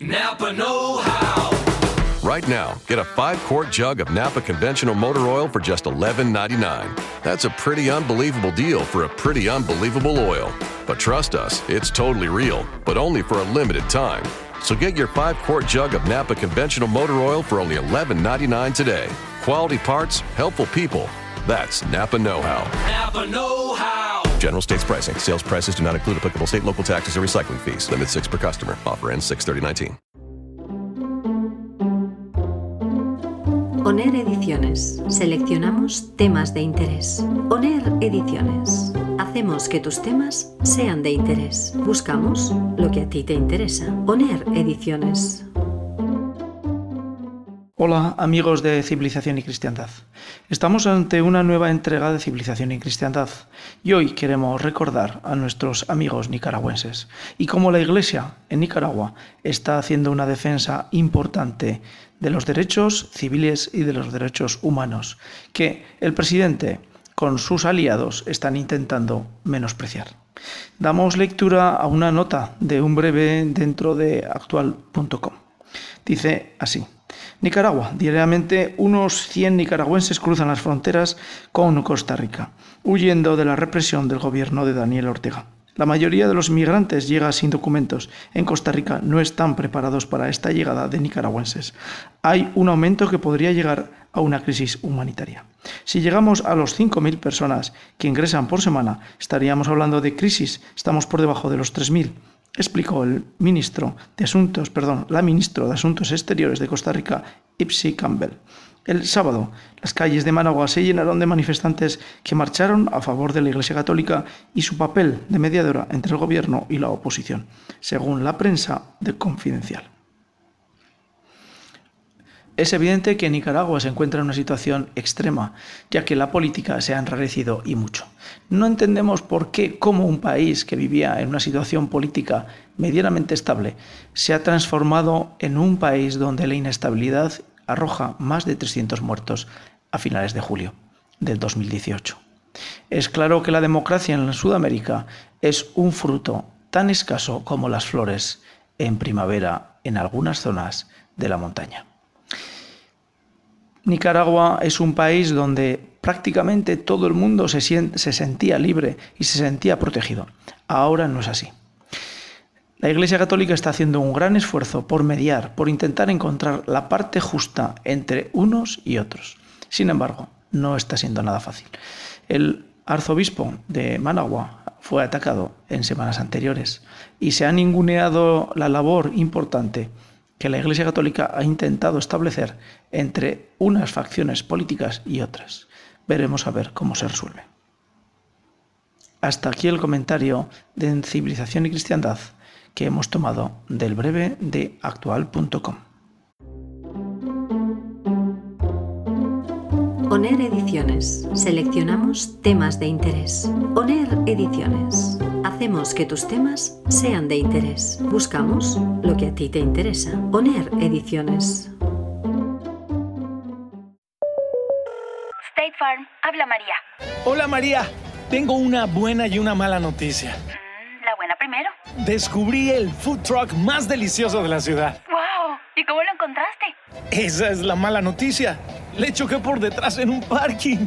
Napa Know How. Right now, get a five quart jug of Napa conventional motor oil for just $11.99. That's a pretty unbelievable deal for a pretty unbelievable oil. But trust us, it's totally real, but only for a limited time. So get your five quart jug of Napa conventional motor oil for only $11.99 today. Quality parts, helpful people. That's Napa Know How. Napa Know How. General states pricing. Sales prices do not include applicable state, local taxes, or recycling fees. Limit six per customer. Offer ends 63019. ONER Ediciones. Seleccionamos temas de interés. ONER Ediciones. Hacemos que tus temas sean de interés. Buscamos lo que a ti te interesa. ONER Ediciones. Hola amigos de Civilización y Cristiandad. Estamos ante una nueva entrega de Civilización y Cristiandad y hoy queremos recordar a nuestros amigos nicaragüenses y cómo la Iglesia en Nicaragua está haciendo una defensa importante de los derechos civiles y de los derechos humanos que el presidente con sus aliados están intentando menospreciar. Damos lectura a una nota de un breve dentro de actual.com. Dice así. Nicaragua. Diariamente unos 100 nicaragüenses cruzan las fronteras con Costa Rica, huyendo de la represión del gobierno de Daniel Ortega. La mayoría de los migrantes llega sin documentos. En Costa Rica no están preparados para esta llegada de nicaragüenses. Hay un aumento que podría llegar a una crisis humanitaria. Si llegamos a los 5.000 personas que ingresan por semana, estaríamos hablando de crisis. Estamos por debajo de los 3.000 explicó el ministro de Asuntos, perdón, la ministra de Asuntos Exteriores de Costa Rica, Ipsy Campbell. El sábado, las calles de Managua se llenaron de manifestantes que marcharon a favor de la Iglesia Católica y su papel de mediadora entre el gobierno y la oposición, según la prensa de Confidencial. Es evidente que Nicaragua se encuentra en una situación extrema, ya que la política se ha enrarecido y mucho. No entendemos por qué, como un país que vivía en una situación política medianamente estable, se ha transformado en un país donde la inestabilidad arroja más de 300 muertos a finales de julio del 2018. Es claro que la democracia en Sudamérica es un fruto tan escaso como las flores en primavera en algunas zonas de la montaña. Nicaragua es un país donde prácticamente todo el mundo se, se, sentía libre y se sentía protegido. Ahora no es así. La Iglesia Católica está haciendo un gran esfuerzo por mediar, por intentar encontrar la parte justa entre unos y otros. Sin embargo, no está siendo nada fácil. El arzobispo de Managua fue atacado en semanas anteriores y se ha ninguneado la labor importante que la Iglesia Católica ha intentado establecer entre unas facciones políticas y otras. Veremos a ver cómo se resuelve. Hasta aquí el comentario de Civilización y Cristiandad que hemos tomado del breve de actual.com. ONER Ediciones. Seleccionamos temas de interés. ONER Ediciones. Hacemos que tus temas sean de interés. Buscamos lo que a ti te interesa. ONER Ediciones. State Farm, habla María. Hola María, tengo una buena y una mala noticia. Mm, La buena primero. Descubrí el food truck más delicioso de la ciudad. ¡Wow! ¿Y cómo lo encontraste? Esa es la mala noticia. Le choqué por detrás en un parking.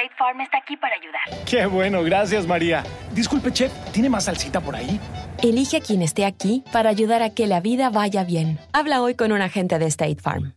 State Farm está aquí para ayudar. Qué bueno, gracias María. Disculpe, chef, ¿tiene más salsita por ahí? Elige a quien esté aquí para ayudar a que la vida vaya bien. Habla hoy con un agente de State Farm.